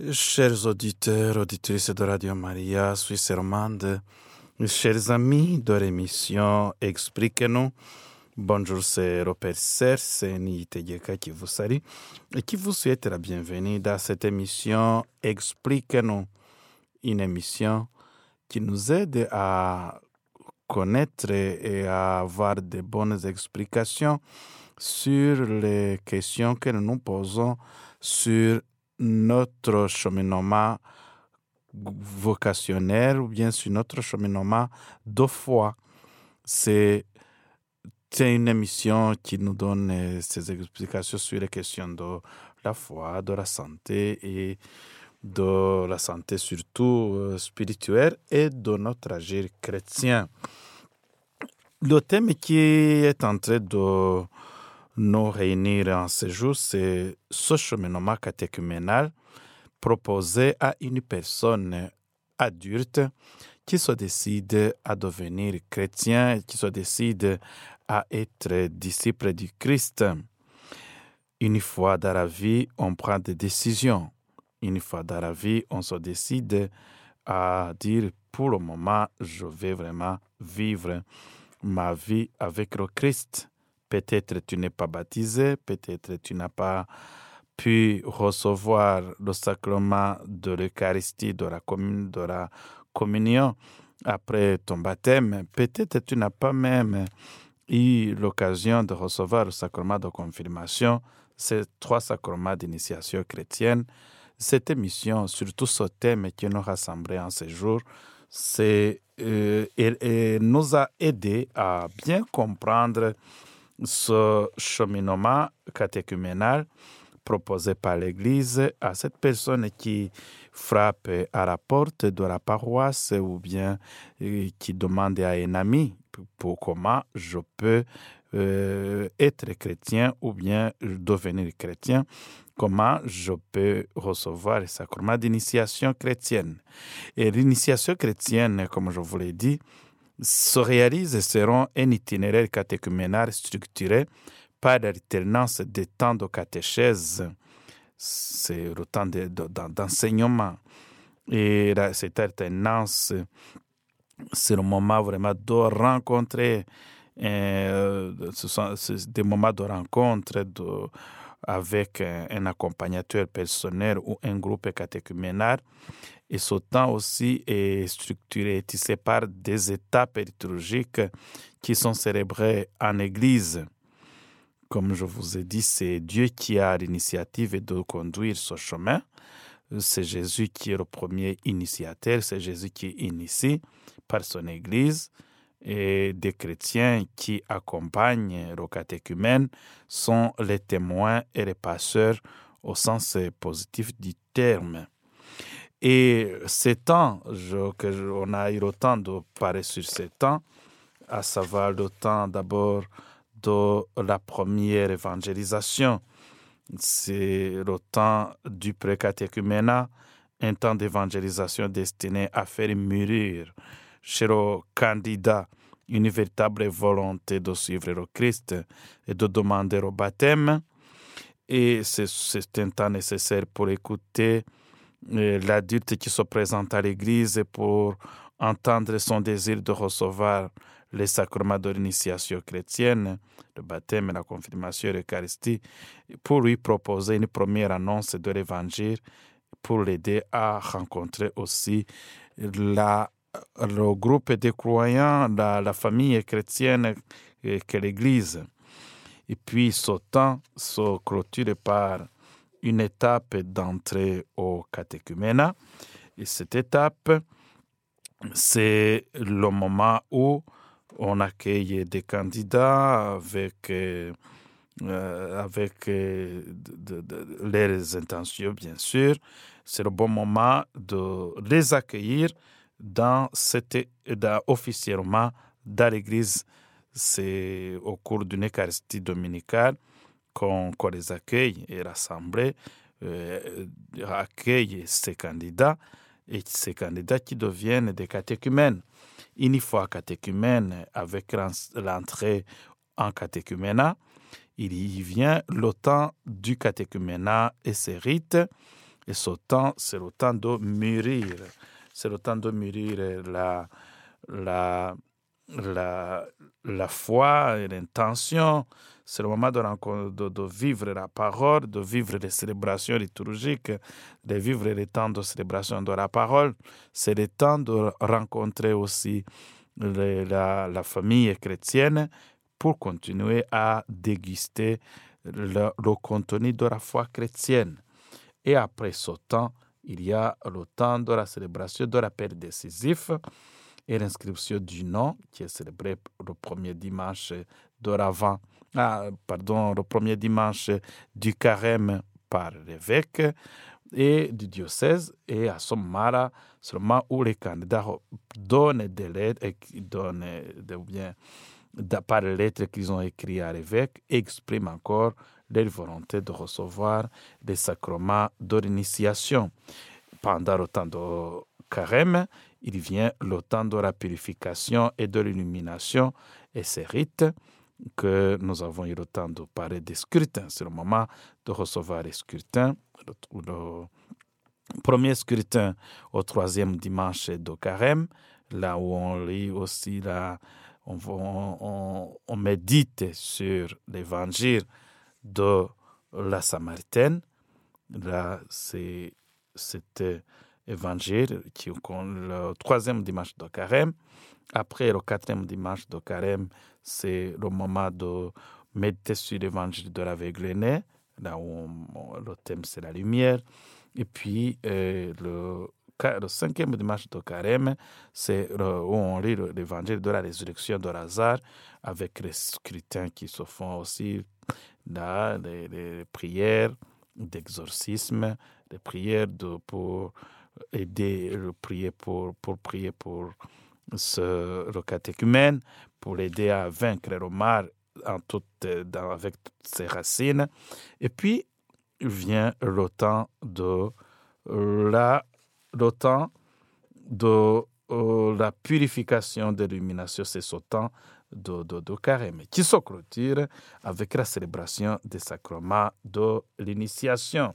Chers auditeurs, auditrices de Radio Maria, Suisse romande, chers amis de l'émission Expliquez-nous, bonjour, c'est Robert Serre, c'est Niiteyeka qui vous salue et qui vous souhaite la bienvenue dans cette émission. Expliquez-nous, une émission qui nous aide à connaître et à avoir de bonnes explications sur les questions que nous nous posons sur notre cheminement vocationnel ou bien sur notre cheminement de foi. C'est une émission qui nous donne ces explications sur les questions de la foi, de la santé et de la santé surtout spirituelle et de notre agir chrétien. Le thème qui est en train de nous réunir en ce jour, c'est ce cheminement catéchuménal proposé à une personne adulte qui se décide à devenir chrétien, qui se décide à être disciple du Christ. Une fois dans la vie, on prend des décisions. Une fois dans la vie, on se décide à dire pour le moment, je vais vraiment vivre ma vie avec le Christ. Peut-être tu n'es pas baptisé, peut-être tu n'as pas pu recevoir le sacrement de l'Eucharistie, de la, communion après ton baptême. Peut-être tu n'as pas même eu l'occasion de recevoir le sacrement de confirmation, ces trois sacrements d'initiation chrétienne. Cette émission, surtout ce thème qui nous rassemblait en ce jour, c'est euh, nous a aidé à bien comprendre ce cheminement catéchuménal proposé par l'Église à cette personne qui frappe à la porte de la paroisse ou bien qui demande à un ami pour comment je peux euh, être chrétien ou bien devenir chrétien, comment je peux recevoir le sacrement d'initiation chrétienne. Et l'initiation chrétienne, comme je vous l'ai dit, se réalise selon un itinéraire catéchuménal structuré par l'alternance des temps de catéchèse. C'est le temps d'enseignement. Et cette alternance, c'est le moment vraiment de rencontrer, euh, ce sont des moments de rencontre de, avec un, un, accompagnateur personnel ou un groupe catéchuménal. Et ce temps aussi est structuré, tissé par des étapes liturgiques qui sont célébrées en Église. Comme je vous ai dit, c'est Dieu qui a l'initiative de conduire ce chemin. C'est Jésus qui est le premier initiateur, c'est Jésus qui initie par son Église. Et des chrétiens qui accompagnent le catéchumène sont les témoins et les passeurs au sens positif du terme. Et ces temps, que on a eu le temps de parler sur ces temps, à savoir le temps d'abord de la première évangélisation. C'est le temps du précatéchuménat, un temps d'évangélisation destiné à faire mûrir chez le candidat une véritable volonté de suivre le Christ et de demander au baptême. Et c'est un temps nécessaire pour écouter l'adulte qui se présente à l'Église pour entendre son désir de recevoir les sacrements de l'initiation chrétienne, le baptême, la confirmation, l'Eucharistie, pour lui proposer une première annonce de l'Évangile, pour l'aider à rencontrer aussi la, le groupe des croyants, la, la famille chrétienne que l'Église. Et puis ce temps se clôture par une étape d'entrée au catéchuménat. Et cette étape, c'est le moment où on accueille des candidats avec, euh, avec euh, de, de, leurs intentions, bien sûr. C'est le bon moment de les accueillir dans cette, officiellement dans l'Église. C'est au cours d'une Eucharistie dominicale qu'on qu les accueille et l'Assemblée euh, accueille ces candidats et ces candidats qui deviennent des catéchumènes. Une fois catéchumène avec l'entrée en catéchuménat, il y vient le temps du catéchuménat et ses rites. Et ce temps, c'est le temps de mûrir. C'est le temps de mûrir la, la, la, foi et l'intention. C'est le moment de, de, de, vivre la parole, de vivre les célébrations liturgiques, de vivre les temps de célébration de la parole. C'est le temps de rencontrer aussi la, famille chrétienne pour continuer à déguster le, contenu de la foi chrétienne. Et après ce temps, il y a le temps de la célébration de l'appel décisif et l'inscription du nom qui est célébré le premier dimanche de ah, pardon, le premier dimanche du carême par l'évêque et du diocèse. Et à moment-là, seulement où les candidats donnent des lettres et donnent des biens par les lettres qu'ils ont écrites à l'évêque, expriment encore leur volonté de recevoir les sacrements de l'initiation. Pendant le temps de carême, il vient le temps de la purification et de l'illumination et ces rites que nous avons eu le temps de parler des scrutins. C'est le moment de recevoir les scrutins. Le, premier scrutin au troisième dimanche de carême, là où on lit aussi, on, on médite sur l'évangile de la Samaritaine. Là, c'est, c'était évangile qui le troisième dimanche de carême. Après le quatrième dimanche de carême, c'est le moment de méditer sur l'évangile de l'aveugle là où le thème c'est la lumière. Et puis euh, le, le, cinquième dimanche de carême, c'est où on lit l'évangile de la résurrection de Lazare avec les scrutins qui se font aussi là, les, les prières d'exorcisme, les prières de, pour aider, le prier pour, pour prier pour ce, le catéchumène, pour l'aider à vaincre le mal en toute, dans, avec toutes ses racines. Et puis, vient le temps de la, le temps de uh, la purification de l'illumination, c'est ce temps de, de, de, carême, qui se clôture avec la célébration des sacrements de l'initiation.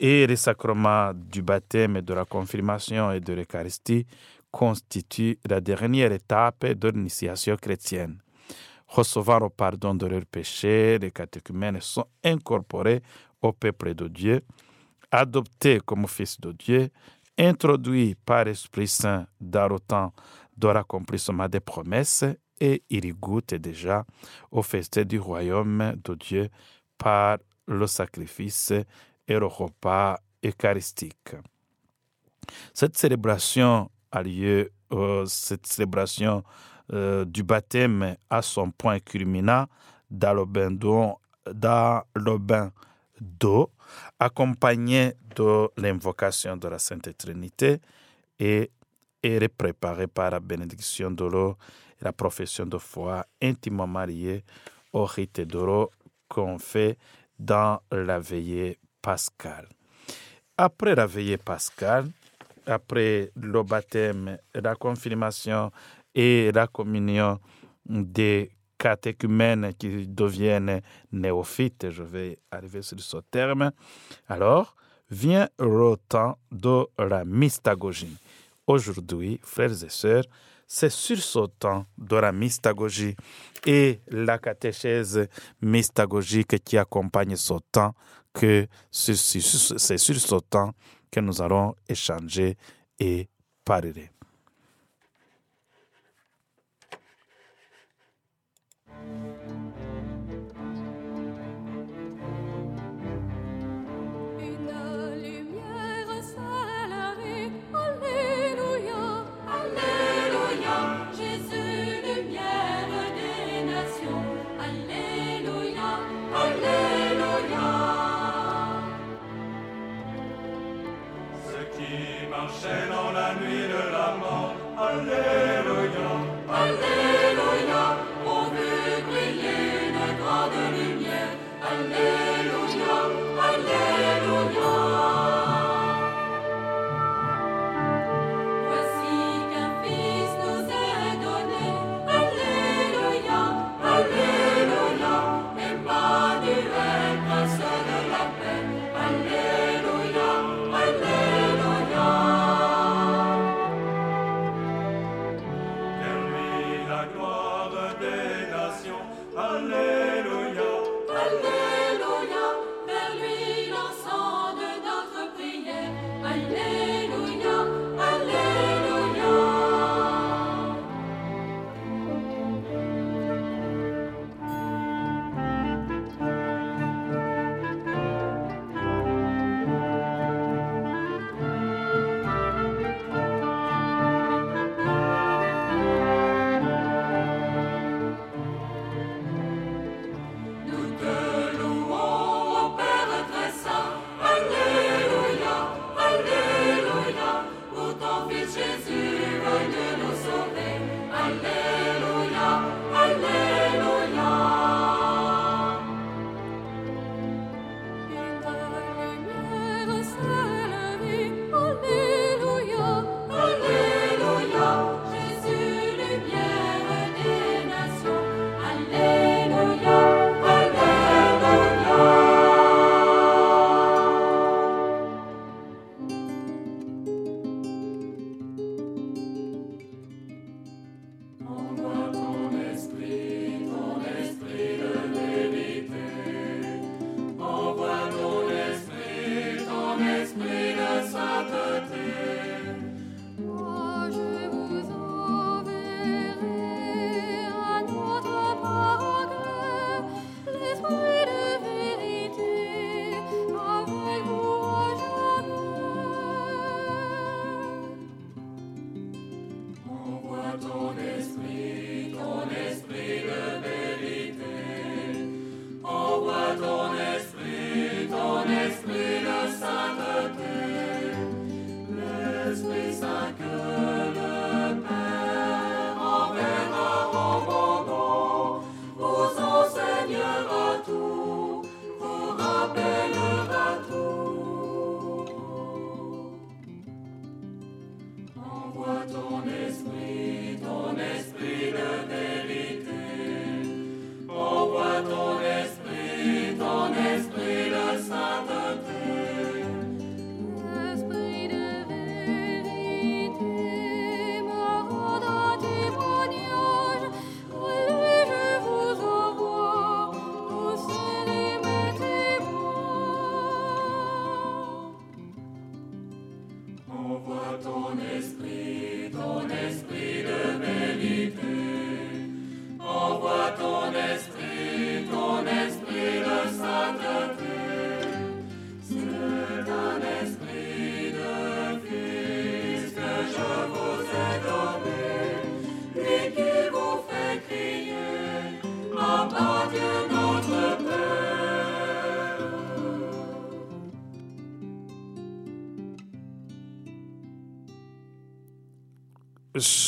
Et les sacrements du baptême, de la confirmation et de l'Eucharistie constituent la dernière étape de l'initiation chrétienne. Recevoir le pardon de leurs péchés, les catéchumènes sont incorporés au peuple de Dieu, adoptés comme fils de Dieu, introduits par l'Esprit Saint dans le temps de l'accomplissement des promesses et ils y goûtent déjà au festin du royaume de Dieu par le sacrifice et le repas eucharistique. Cette célébration a lieu, euh, cette célébration euh, du baptême à son point culminant dans le bain d'eau, dans de l'invocation de la Sainte Trinité et est préparé par la bénédiction de l'eau et la profession de foi intimement mariée au rite l'eau qu'on fait dans la veillée pascale. Après la veillée pascale, après le baptême, la confirmation et la communion des catéchumènes qui deviennent néophytes, je vais arriver sur ce terme, alors vient le temps de la mystagogie. Aujourd'hui, frères et sœurs, c'est sur ce temps de la mystagogie et la catéchèse mystagogique qui accompagne ce temps que c'est sur ce temps que nous allons échanger et parler.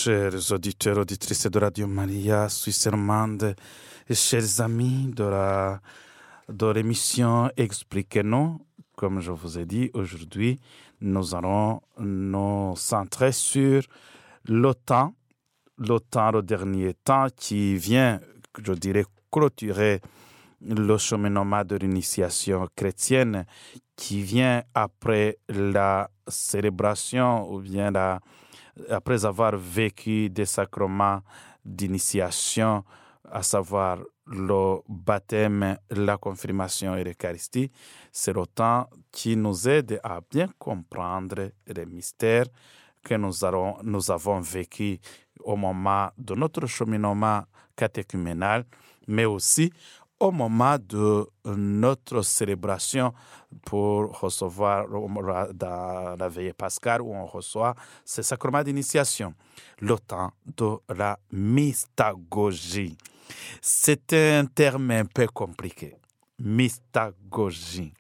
Chers auditeurs, auditrices de Radio Maria, Suisse romande, chers amis de la de l'émission Expliquez-nous, comme je vous ai dit, aujourd'hui, nous allons nous centrer sur l'OTAN, l'OTAN, le dernier temps qui vient, je dirais, clôturer le cheminement de l'initiation chrétienne qui vient après la célébration ou bien la, après avoir vécu des sacrements d'initiation, à savoir le baptême, la confirmation et l'Eucharistie, c'est le temps qui nous aide à bien comprendre les mystères que nous, avons, vécu au moment de notre cheminement catéchuménal, mais aussi au moment de notre célébration pour recevoir dans la veillée pascale où on reçoit ce sacrement d'initiation, le temps de la mystagogie. C'est un terme un peu compliqué. Mystagogie.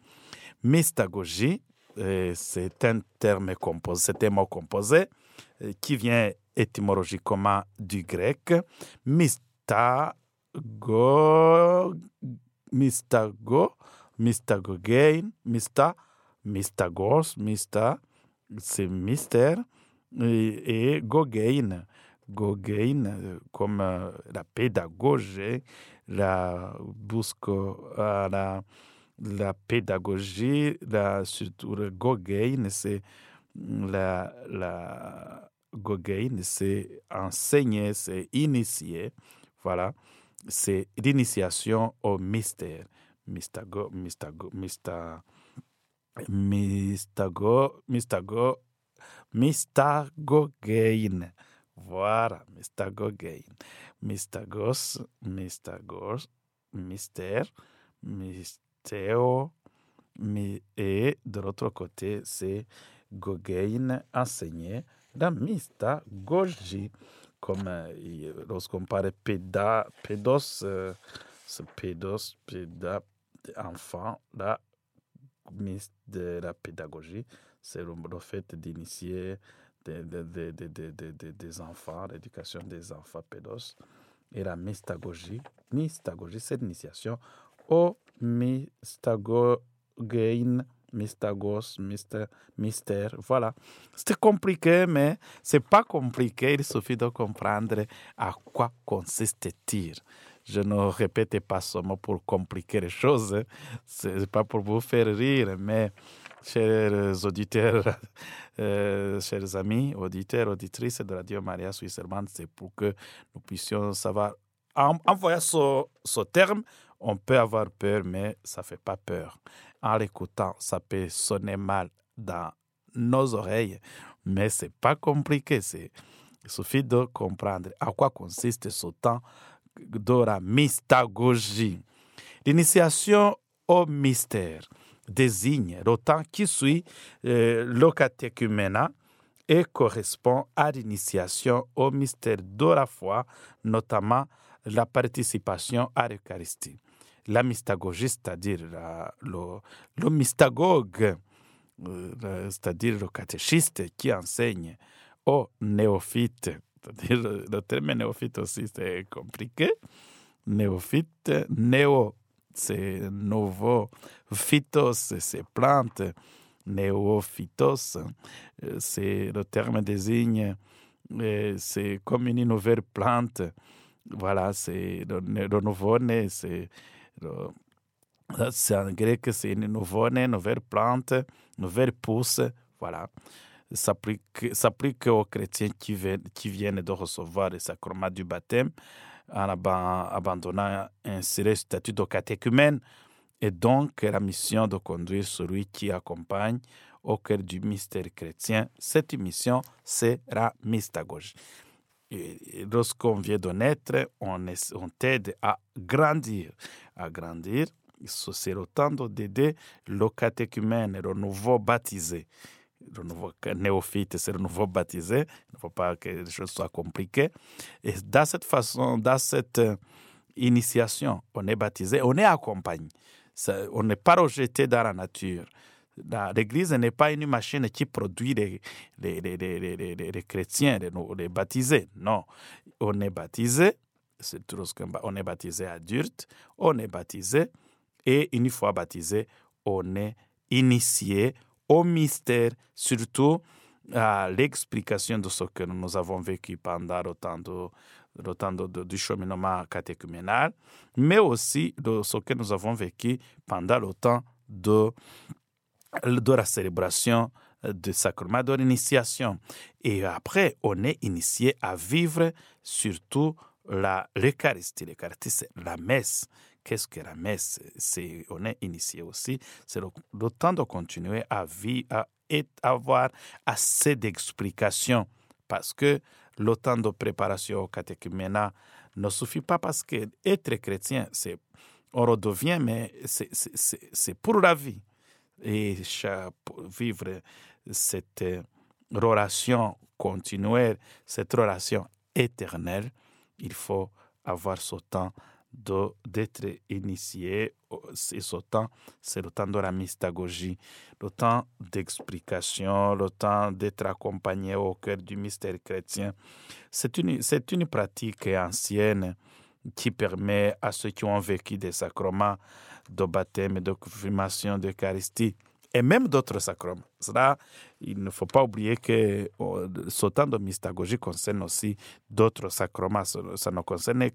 Mystagogie, euh, c'est un terme composé, c'est un mot composé euh, qui vient étymologiquement du grec. Mysta go, mistago, mistagogein, mista, mistagos, mista, c'est mystère, et, et gogein, gogein, comme euh, la pédagogie, la busque, euh, la, la pédagogie, la, surtout le gogein, c'est la, la gogein, c'est enseigner, c'est initier, voilà c'est l'initiation au mystère. Mystago, mystago, mysta, mystago, mystago, mystagogein. Voilà, mystagogein. Mystagos, mystagos, mystère, mystéo, et de l'autre côté, c'est gogein, enseigner, la mystagogie comme euh, lorsqu'on parle péda, pédos, euh, c'est pédos, péda, enfant, de la pédagogie, c'est le, fait d'initier des, des, des, des, enfants, l'éducation des enfants pédos. Et la mystagogie, mystagogie, c'est l'initiation au mystagogein mystagos, mystère, voilà. C'était compliqué, mais c'est pas compliqué, il suffit de comprendre à quoi consiste-t-il. Je ne répète pas seulement pour compliquer les choses, hein. c'est pas pour vous faire rire, mais chers auditeurs, euh, chers amis, auditeurs, auditrices de Radio Maria Suisse c'est pour que nous puissions savoir. En, voyant ce, ce terme, on peut avoir peur, mais ça ne fait pas peur en l'écoutant, ça peut sonner mal dans nos oreilles. Mais c'est pas compliqué, c'est il suffit de comprendre à quoi consiste ce temps de la mystagogie. L'initiation au mystère désigne le temps qui suit euh, le et correspond à l'initiation au mystère de la foi, notamment la participation à l'Eucharistie. La mystagogie, c'est-à-dire le, le mystagogue, euh, c'est-à-dire le catéchiste qui enseigne aux néophytes, c'est-à-dire le terme néophyte aussi c'est compliqué, néophyte, néo c'est nouveau, phytos c'est plante, néophytos c'est le terme désigne, c'est comme une nouvelle plante, voilà, c'est le, nouveau-né, c'est c'est en grec, c'est une nouveau-né, nouvelle plante, nouvelle pousse, voilà s'applique aux chrétiens qui viennent, qui viennent de recevoir le sacrement du baptême en abandonnant ainsi le statut de catéchumène et donc la mission de conduire celui qui accompagne au cœur du mystère chrétien. Cette mission sera mystagogie. Lorsqu'on vient de naître, on, on t'aide à grandir. À grandir, c'est le temps d'aider le catéchumène, le nouveau baptisé le nouveau néophyte, c'est le nouveau baptisé. Il ne faut pas que les choses soient compliquées. Et dans cette façon, dans cette euh, initiation, on est baptisé, on est accompagné. on n'est pas rejeté dans la nature. L'Église n'est pas une machine qui produit les, les, les, les chrétiens, les, baptisés. Non, on est baptisé, c'est on est baptisé adulte, on est baptisé, et une fois baptisé, on est initié, au mystère, surtout à l'explication de ce que nous avons vécu pendant le temps, de, du cheminement catéchuménal, mais aussi de ce que nous avons vécu pendant le temps de, de la célébration du sacrement de l'initiation. Et après, on est initié à vivre surtout l'Eucharistie. L'Eucharistie, c'est la messe. Qu'est-ce que la messe? C'est, On est initié aussi. C'est le, temps de continuer à vivre, à avoir assez d'explications parce que le temps de préparation au catéchuménat ne suffit pas parce que être chrétien, c'est, on redevient, mais c'est, pour la vie. Et vivre cette relation continuelle, cette relation éternelle, il faut avoir ce temps d'être initié. C'est ce temps, c'est le temps de la mystagogie, le temps d'explication, le temps d'être accompagné au cœur du mystère chrétien. C'est une, c'est une pratique ancienne qui permet à ceux qui ont vécu des sacrements de baptême, de confirmation, d'Eucharistie, et même d'autres sacrements. Cela, il ne faut pas oublier que oh, ce temps de mystagogie concerne aussi d'autres sacrements. Ça ne concerne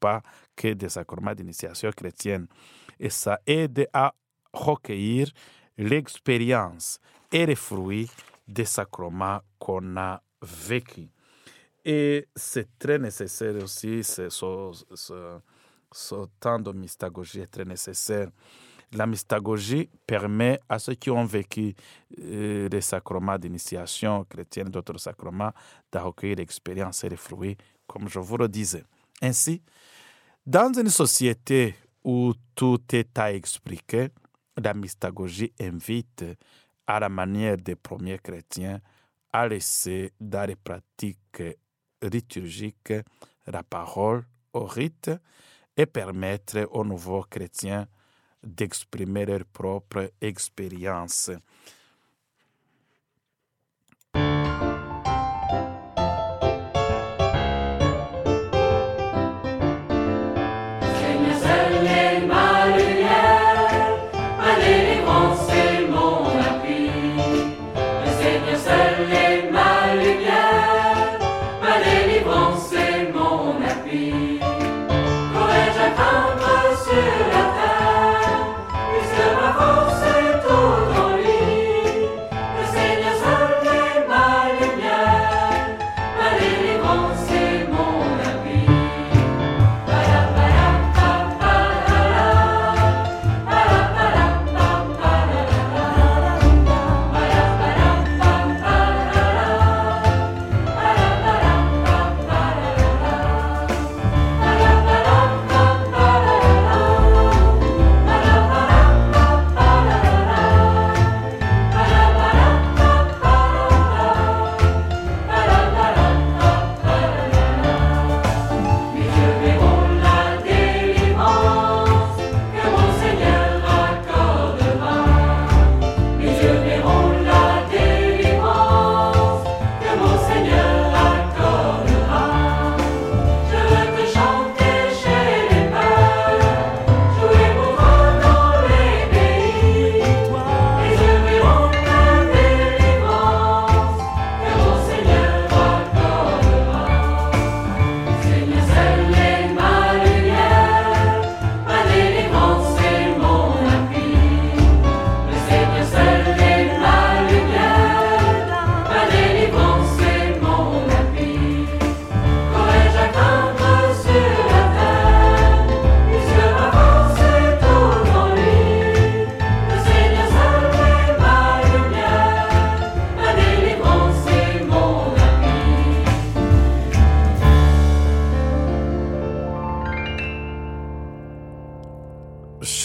pas que des sacrements d'initiation chrétienne. Et ça aide à recueillir l'expérience et les fruits des sacrements qu'on a vécus. Et c'est très nécessaire aussi, ce, ce, temps de mystagogie est très nécessaire la mystagogie permet à ceux qui ont vécu euh, des sacrements d'initiation chrétienne, d'autres sacrements, de recueillir l'expérience et les fruits, comme je vous le disais. Ainsi, dans une société où tout est à expliquer, la mystagogie invite, à la manière des premiers chrétiens, à laisser dans les pratiques liturgiques la parole au rite et permettre aux nouveaux chrétiens d'exprimer leur propre expérience.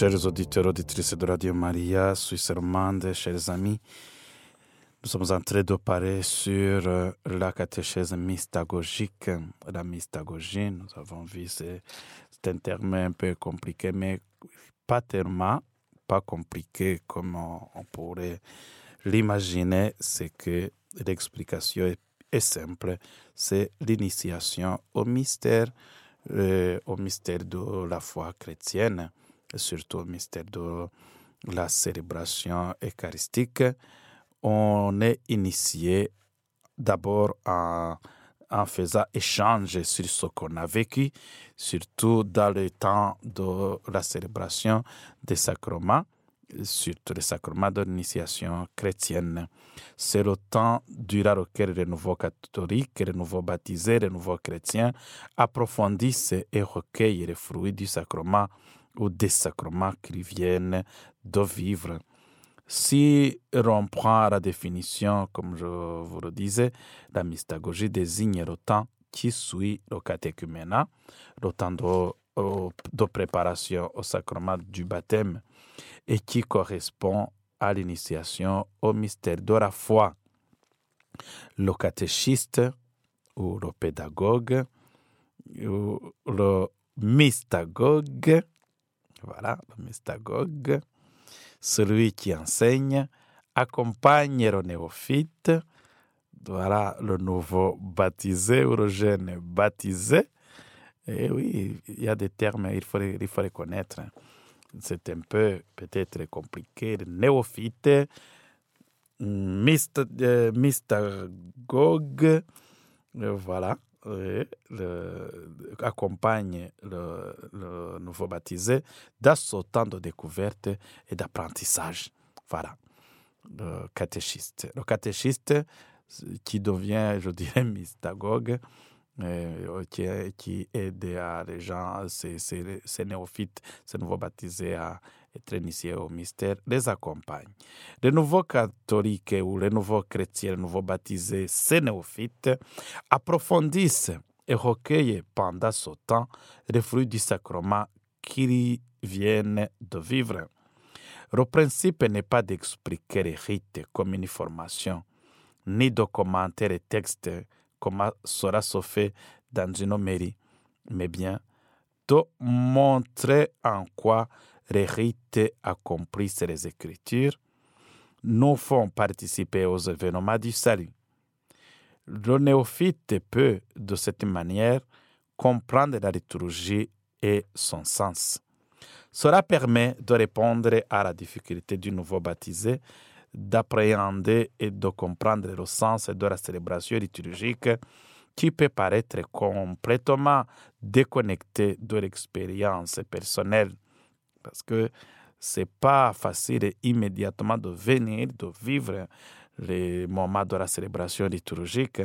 Chers auditeurs, auditrices de Radio Maria, Suisse romande, chers amis, nous sommes en train de parler sur euh, la catéchèse mystagogique, la mystagogie. Nous avons vu, c'est un terme un peu compliqué, mais pas tellement, pas compliqué comme on, pourrait l'imaginer. C'est que l'explication est, simple, c'est l'initiation au mystère, euh, au mystère de la foi chrétienne, surtout au mystère de la célébration eucharistique on est initié d'abord en, faisant échange sur ce qu'on a vécu, surtout dans le temps de la célébration des sacrements, surtout les sacrements de l'initiation chrétienne. C'est le temps durant lequel les nouveaux catholiques, les nouveaux baptisés, les nouveaux chrétiens approfondissent et recueillent les fruits du sacrement ou des sacrements qu'ils viennent de vivre. Si l'on prend la définition, comme je vous le disais, la mystagogie désigne le temps qui suit le catéchuménat, le temps de, préparation au sacrement du baptême et qui correspond à l'initiation au mystère de la foi. Le catéchiste ou le pédagogue ou le mystagogue, voilà, le mystagogue, celui qui enseigne, accompagne le néophyte, voilà le nouveau baptisé ou le baptisé. Et oui, il y a des termes, il faut, il faut les connaître. C'est un peu peut-être compliqué. Le néophyte, mystagogue, voilà le, accompagne le, nouveau baptisé dans ce temps de découverte et d'apprentissage. Voilà, le catéchiste. Le catéchiste qui devient, je dirais, mystagogue, euh, qui, qui, aide les gens, ces néophytes, ces nouveaux baptisés à initiés au mystère, les accompagne. Les nouveaux catholiques ou les nouveaux chrétiens, les nouveaux baptisés, ces néophytes, approfondissent et recueillent pendant ce temps les fruits du sacrement qu'ils viennent de vivre. Le principe n'est pas d'expliquer les rites comme une formation, ni de commenter les textes comme cela se fait dans une homélie, mais bien de montrer en quoi les rites accomplissent les Écritures, nous font participer aux événements du salut. Le néophyte peut, de cette manière, comprendre la liturgie et son sens. Cela permet de répondre à la difficulté du nouveau baptisé d'appréhender et de comprendre le sens de la célébration liturgique qui peut paraître complètement déconnecté de l'expérience personnelle parce que c'est pas facile immédiatement de venir, de vivre les moments de la célébration liturgique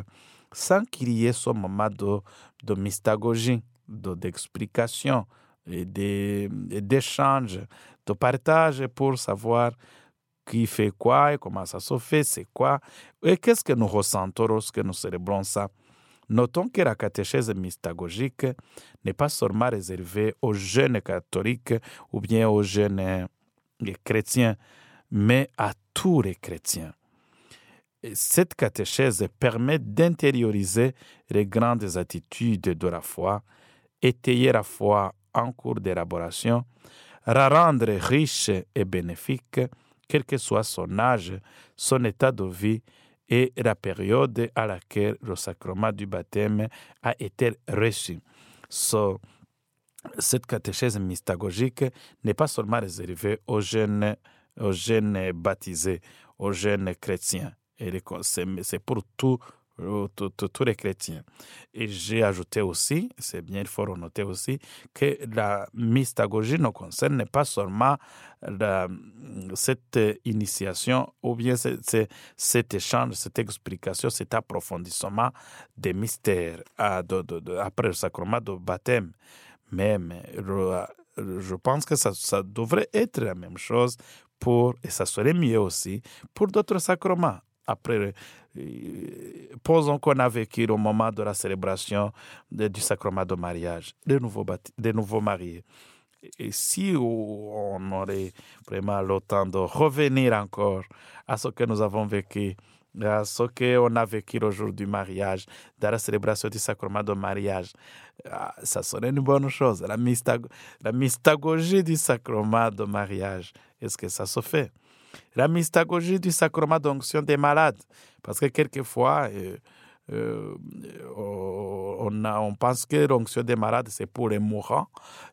sans qu'il y ait ce moment de, de mystagogie, d'explication et d'échange, de partage pour savoir qui fait quoi et comment ça se fait, c'est quoi, et qu'est-ce que nous ressentons lorsque nous célébrons ça. Notons que la catéchèse mystagogique n'est pas seulement réservée aux jeunes catholiques ou bien aux jeunes chrétiens, mais à tous les chrétiens. cette catéchèse permet d'intérioriser les grandes attitudes de la foi, étayer la foi en cours d'élaboration, la rendre riche et bénéfique, quel que soit son âge, son état de vie et la période à laquelle le sacrement du baptême a été reçu. cette catéchèse mystagogique n'est pas seulement réservée aux jeunes, aux jeunes baptisés, aux jeunes chrétiens. C'est pour tout tous les chrétiens. Et j'ai ajouté aussi, c'est bien, il faut noter aussi, que la mystagogie ne concerne pas seulement cette initiation ou bien cet échange, cette explication, cet approfondissement des mystères après le sacrement de baptême. Même, je pense que ça, ça devrait être la même chose pour, et ça serait mieux aussi, pour d'autres sacrements après, posons qu'on a vécu au moment de la célébration du sacrement de mariage, des nouveaux, des nouveaux mariés. et si on aurait vraiment le temps de revenir encore à ce que nous avons vécu, à ce qu'on a vécu le jour du mariage, dans la célébration du sacrement de mariage, ah, ça serait une bonne chose. La, la mystagogie du sacrement de mariage, est-ce que ça se fait? La mystagogie du sacrement d'onction des malades, parce que quelquefois, euh, euh, on, a, on, pense que l'onction des malades, c'est pour les mourants.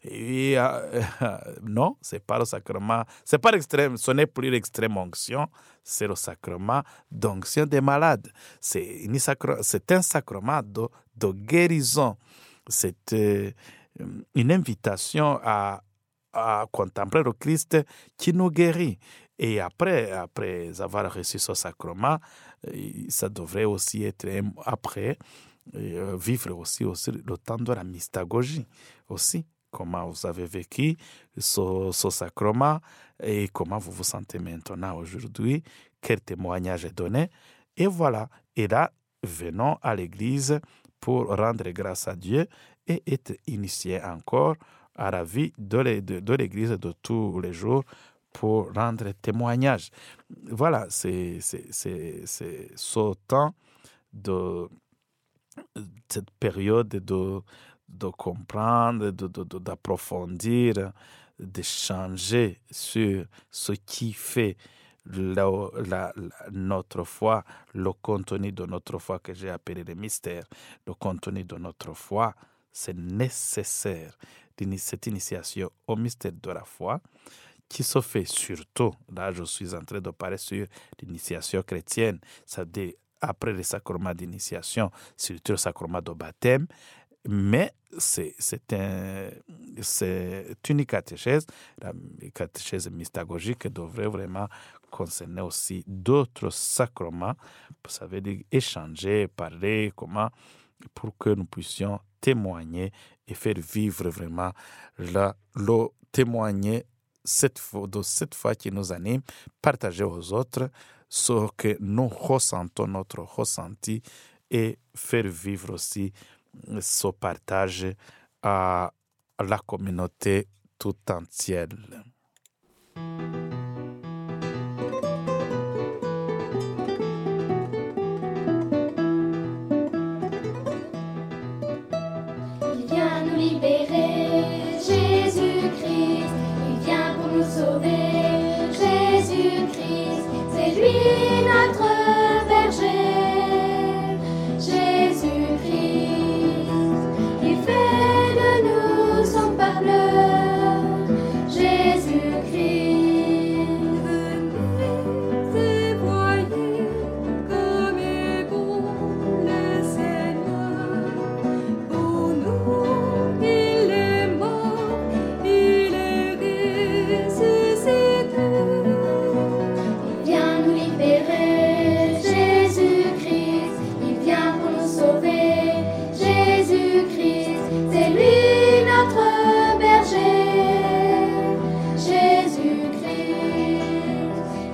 Et, euh, non, c'est pas le sacrement. C'est pas l'extrême, ce n'est plus l'extrême onction, c'est le sacrement d'onction des malades. C'est un sacrement de, de guérison. C'est euh, une invitation à, à contempler le Christ qui nous guérit. Et après, après avoir reçu ce sacrement, ça devrait aussi être après euh, vivre aussi, aussi le temps de la mystagogie aussi. Comment vous avez vécu ce, ce, sacrement et comment vous vous sentez maintenant aujourd'hui, quel témoignage est donné? Et voilà, et là, venons à l'Église pour rendre grâce à Dieu et être initié encore à la vie de l'Église de tous les jours pour rendre témoignage. Voilà, c'est ce temps de cette période de, de comprendre, d'approfondir, de, d'échanger sur ce qui fait notre foi, le contenu de notre foi que j'ai appelé le mystère, le contenu de notre foi, c'est nécessaire cette initiation au mystère de la foi qui se fait surtout, là je suis en train de parler sur l'initiation chrétienne, dit après le sacrement d'initiation, surtout le sacrement de baptême, mais c'est un, une catéchèse, la catéchèse mystagogique devrait vraiment concerner aussi d'autres sacrements, ça veut dire échanger, parler, comment, pour que nous puissions témoigner et faire vivre vraiment la, le témoigner cette de cette foi qui nous anime, partager aux autres ce que nous ressentons, notre ressenti, et faire vivre aussi ce partage à la communauté tout entière. Marina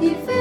Il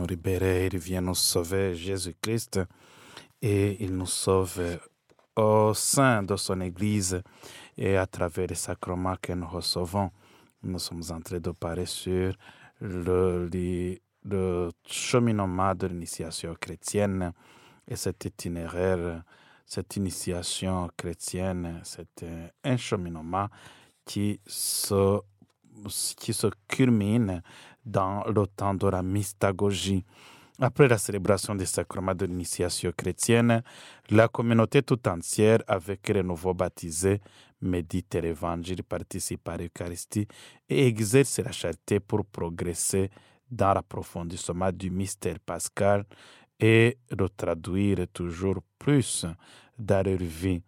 nous libérer, il vient nous sauver, Jésus-Christ, et il nous sauve au sein de son Église et à travers les sacrements que nous recevons. Nous sommes en train de parler sur le, le cheminement de l'initiation chrétienne et cet itinéraire, cette initiation chrétienne, c'est un cheminement qui se, qui se culmine dans le temps de la mystagogie. Après la célébration des sacrements de l'initiation chrétienne, la communauté tout entière, avec les nouveaux baptisés, médite l'évangile, participe à l'Eucharistie et exerce la charité pour progresser dans l'approfondissement du mystère pascal et le traduire toujours plus dans leur vie.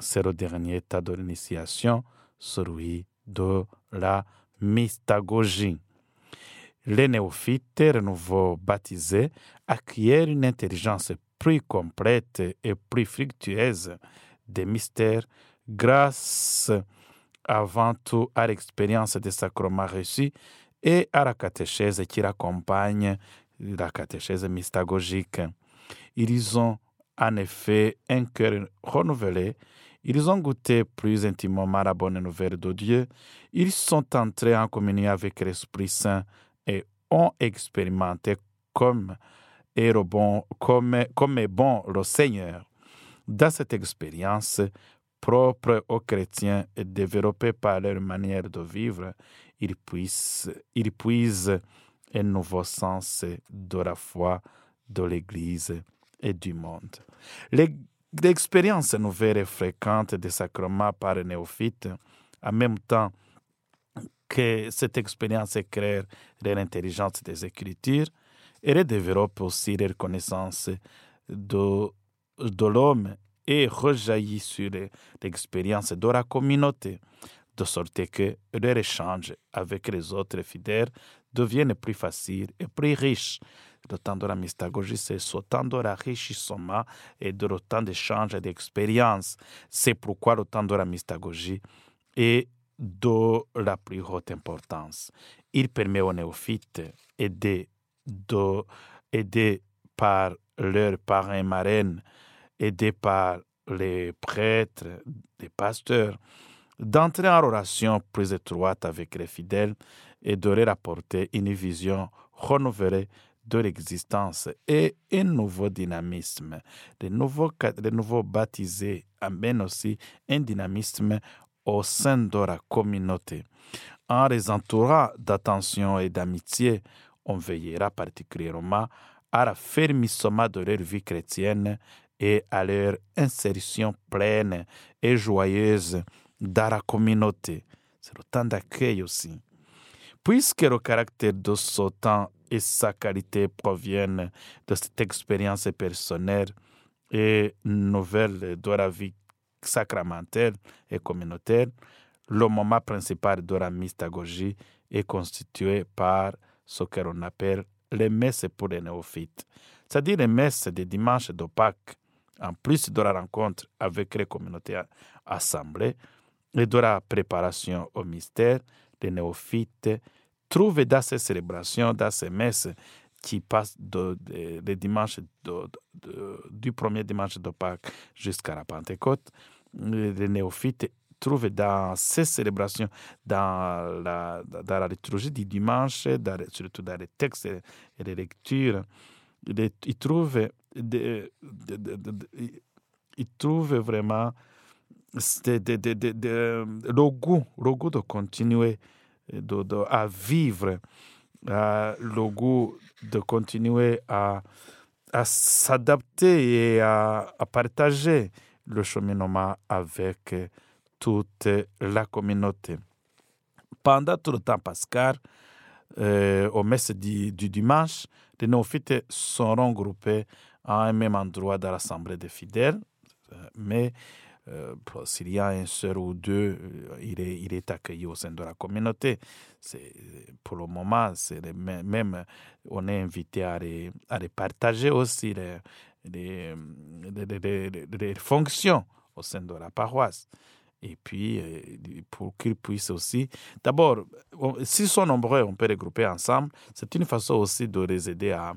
C'est le dernier état de l'initiation, celui de la mystagogie. Les néophytes, nouveaux baptisés, acquièrent une intelligence plus complète et plus fructueuse. Des mystères grâce avant tout à l'expérience des sacrements reçus et à la catéchèse qui l'accompagne, la catéchèse mystagogique. Ils ont en effet un cœur renouvelé, ils ont goûté plus intimement la bonne nouvelle de Dieu, ils sont entrés en communion avec l'Esprit Saint et ont expérimenté comme est, bon, comme, comme bon le Seigneur. Dans cette expérience propre aux chrétiens et développée par leur manière de vivre, ils puissent, ils puisent un nouveau sens de la foi de l'Église et du monde. L'expérience nouvelle et fréquente des sacrements par les néophytes, en même temps que cette expérience éclaire l'intelligence des Écritures et développe aussi les connaissances de, l'homme et rejaillit sur l'expérience de la communauté, de sorte que leur échange avec les autres fidèles devienne plus facile et plus riche. Le de la mystagogie, c'est ce temps de l'enrichissement et de le temps d'échange et d'expérience. C'est pourquoi le temps de la mystagogie est de la plus haute importance. Il permet aux néophytes, aidés, par leurs parents et marraines, aidés par les prêtres, les pasteurs, d'entrer en relation plus étroite avec les fidèles et de leur apporter une vision renouvelée de l'existence et un nouveau dynamisme. Les nouveaux, les nouveaux baptisés amènent aussi un dynamisme au sein de la communauté. En les entourant d'attention et d'amitié, on veillera particulièrement à l'affermissement de leur vie chrétienne et à leur insertion pleine et joyeuse dans la communauté. C'est le temps d'accueil aussi. Puisque le caractère de ce temps et sa qualité proviennent de cette expérience personnelle et nouvelle de la vie sacramentelle et communautaire, le moment principal de la mystagogie est constitué par ce que l'on appelle les messes pour les néophytes, c'est-à-dire les messes des dimanches de Pâques, en plus de la rencontre avec les communautés assemblées et de la préparation au mystère, les néophytes trouvent dans ces célébrations, dans ces messes qui passent de, dimanche du premier dimanche de Pâques jusqu'à la Pentecôte, les néophytes trouvent dans ces célébrations, dans la, dans la liturgie du dimanche, surtout dans les textes et les lectures, ils trouvent, ils trouvent vraiment le, goût, le goût de continuer à vivre, le goût de continuer à, à s'adapter et à partager le cheminement avec toute la communauté. Pendant tout le temps pascal, euh, au messe du, dimanche, les néophytes seront groupés à un même endroit dans l'assemblée des fidèles, mais euh, s'il y a un seul ou deux, euh, il est, il est accueilli au sein de la communauté. Pour le moment, c'est même, on est invité à les, à les partager aussi les, les, fonctions au sein de la paroisse. et puis euh, pour qu'ils puissent aussi, d'abord, s'ils sont nombreux, on peut regrouper ensemble. C'est une façon aussi de les aider à,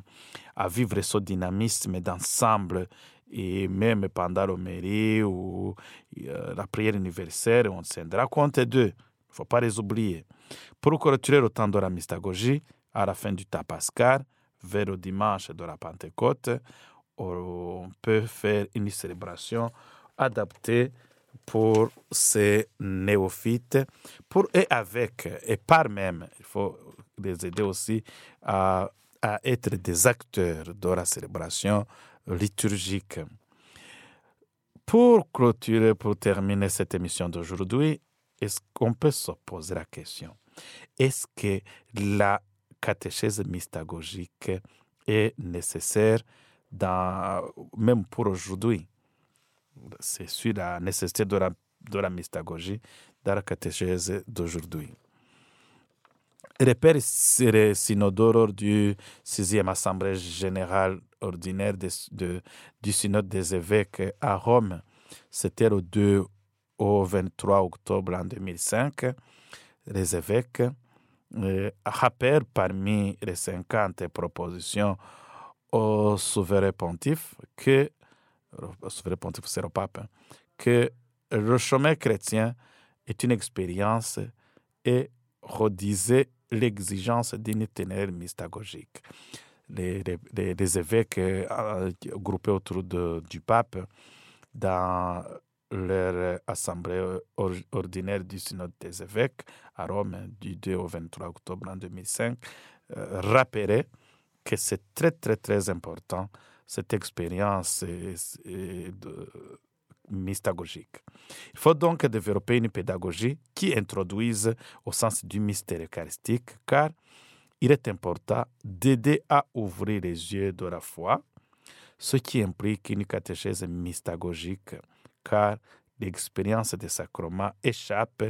vivre ce dynamisme d'ensemble et même pendant l'homélie ou euh, la prière universelle, on se rendra compte d'eux. Il ne faut pas les oublier. Pour clôturer le temps de la mystagogie, à la fin du temps pascal, vers le dimanche de la Pentecôte, on peut faire une célébration adaptée pour ces néophytes, pour et avec et par même. Il faut les aider aussi à, à être des acteurs de la célébration liturgique. Pour clôturer, pour terminer cette émission d'aujourd'hui, est-ce qu'on peut se poser la question est-ce que la catéchèse mystagogique est nécessaire dans, même pour aujourd'hui C'est sur la nécessité de la, de la mystagogie dans la catéchèse d'aujourd'hui. Le père synodore du 6e Assemblée générale ordinaire de, du synode des évêques à Rome, c'était le 2 au 23 octobre en 2005. Les évêques euh, rappellent parmi les 50 propositions au souverain pontife que, souverain pontife, c'est le pape, que le chemin chrétien est une expérience et redisait l'exigence d'une itinéraire mystagogique. Les, évêques euh, groupés autour du pape dans leur assemblée ordinaire du synode des évêques à Rome du 2 au 23 octobre en 2005 euh, rappelaient que c'est très très très important cette expérience mystagogique. Il faut donc développer une pédagogie qui introduise au sens du mystère eucharistique, car il est important d'aider à ouvrir les yeux de la foi, ce qui implique une catéchèse mystagogique, car l'expérience des sacrements échappe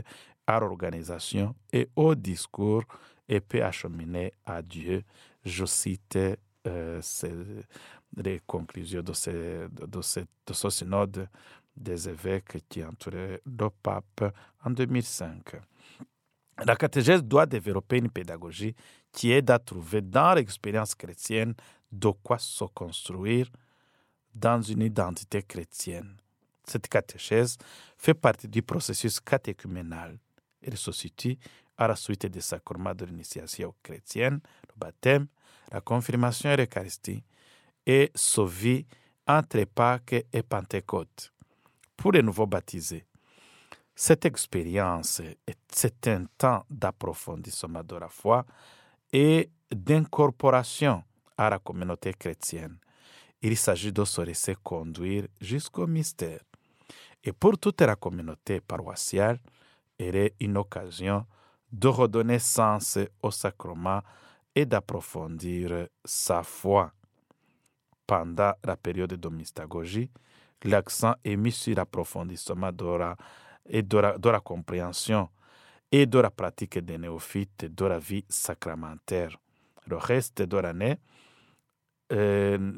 à l'organisation et au discours et peut acheminer à Dieu. Je cite euh, les conclusions de ce, de, ce, de ce synode des évêques qui entouraient le pape en 2005. La catéchèse doit développer une pédagogie qui aide à trouver dans l'expérience chrétienne de quoi se construire dans une identité chrétienne. Cette catéchèse fait partie du processus catéchuménal. Elle se situe à la suite des sacrements de l'initiation chrétienne, le baptême, la confirmation et l'Eucharistie, et vit entre Pâques et Pentecôte pour les nouveaux baptisés. Cette expérience, c'est un temps d'approfondissement de la foi et d'incorporation à la communauté chrétienne. Il s'agit de se laisser conduire jusqu'au mystère. Et pour toute la communauté paroissiale, elle est une occasion de redonner sens au sacrement et d'approfondir sa foi. Pendant la période de mystagogie, l'accent est mis sur l'approfondissement de la, et de la, compréhension et de la pratique des néophytes de la vie sacramentaire. Le reste de l'année, euh,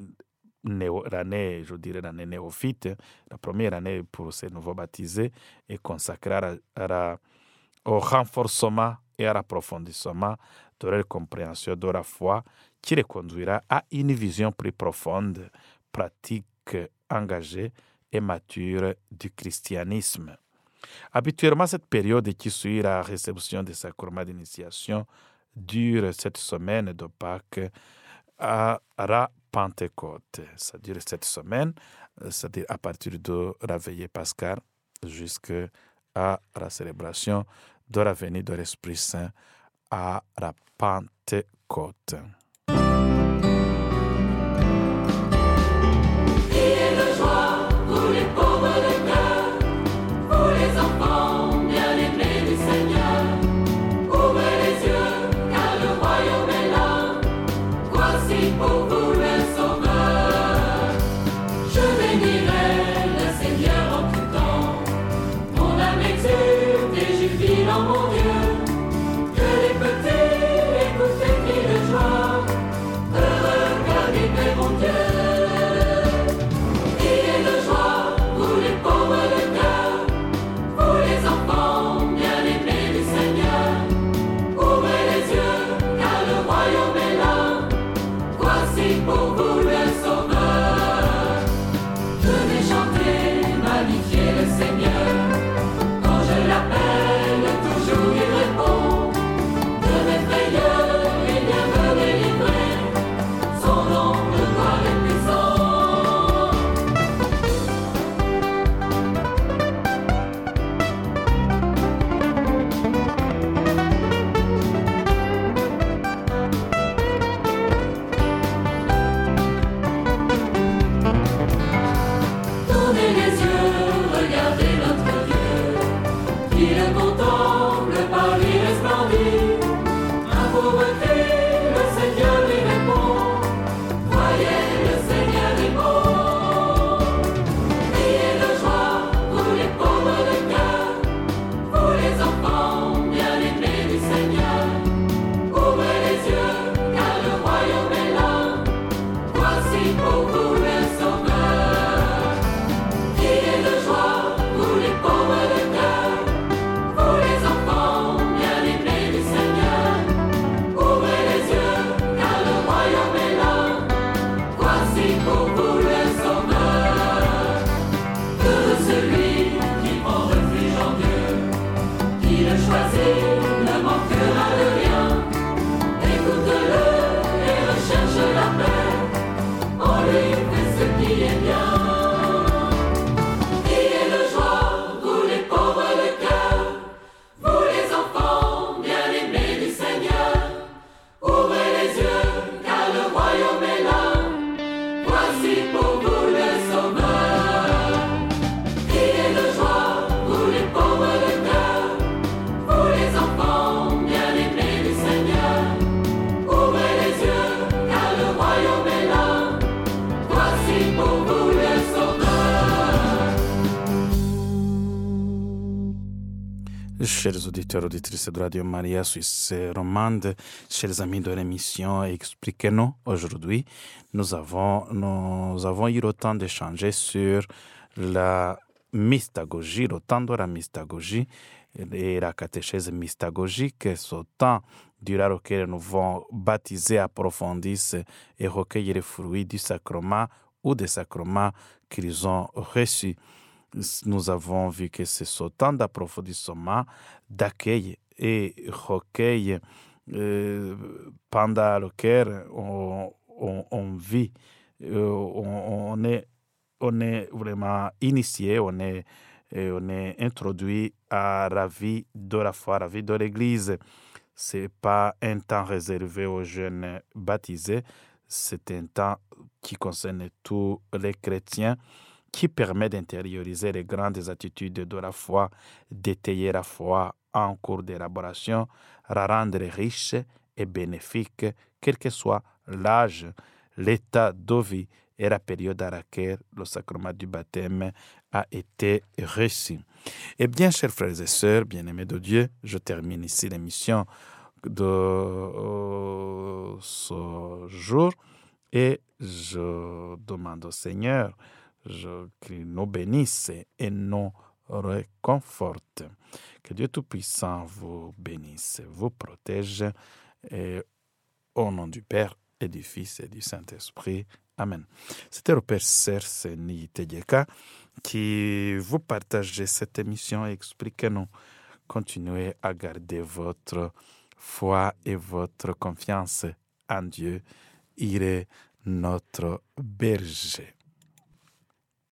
je dirais l'année néophyte, la première année pour ces nouveaux baptisés est consacrée au renforcement et à l'approfondissement de leur compréhension de la foi qui les conduira à une vision plus profonde, pratique engagée et mature du christianisme. Habituellement, cette période qui suit la réception des sacrements d'initiation dure cette semaine de Pâques à la Pentecôte. Ça dure cette semaine, c'est-à-dire à partir de la veillée pascale jusqu'à la célébration de la venue de l'Esprit Saint à la Pentecôte. Auditeurs, de Radio Maria Suisse romande, chers amis de l'émission Expliquez-nous, aujourd'hui, nous avons, nous avons eu le temps d'échanger sur la mystagogie, le temps de la mystagogie et la catéchèse mystagogique, ce temps durant lequel nous vont baptiser, approfondir et recueillir les fruits du sacrement ou des sacrements qu'ils ont reçus nous avons vu que c'est ce temps d'approfondissement, d'accueil et recueil euh, pendant lequel on, on, vit, euh, on, est, on est vraiment initié, on est, on est introduit à la vie de la foi, à la vie de l'Église. Ce n'est pas un temps réservé aux jeunes baptisés, c'est un temps qui concerne tous les chrétiens qui permet d'intérioriser les grandes attitudes de la foi, d'étayer la foi en cours d'élaboration, la rendre riche et bénéfique, quel que soit l'âge, l'état de vie et la période à laquelle le sacrement du baptême a été reçu. Eh bien, chers frères et sœurs, bien-aimés de Dieu, je termine ici l'émission de euh, ce jour et je demande au Seigneur je, nous bénisse et nous réconforte. Que Dieu Tout-Puissant vous bénisse, vous protège. Au nom du Père et du Fils et du Saint-Esprit. Amen. C'était le Père Serse Tegeka qui vous partageait cette émission et expliquez-nous. Continuez à garder votre foi et votre confiance en Dieu. Il est notre berger.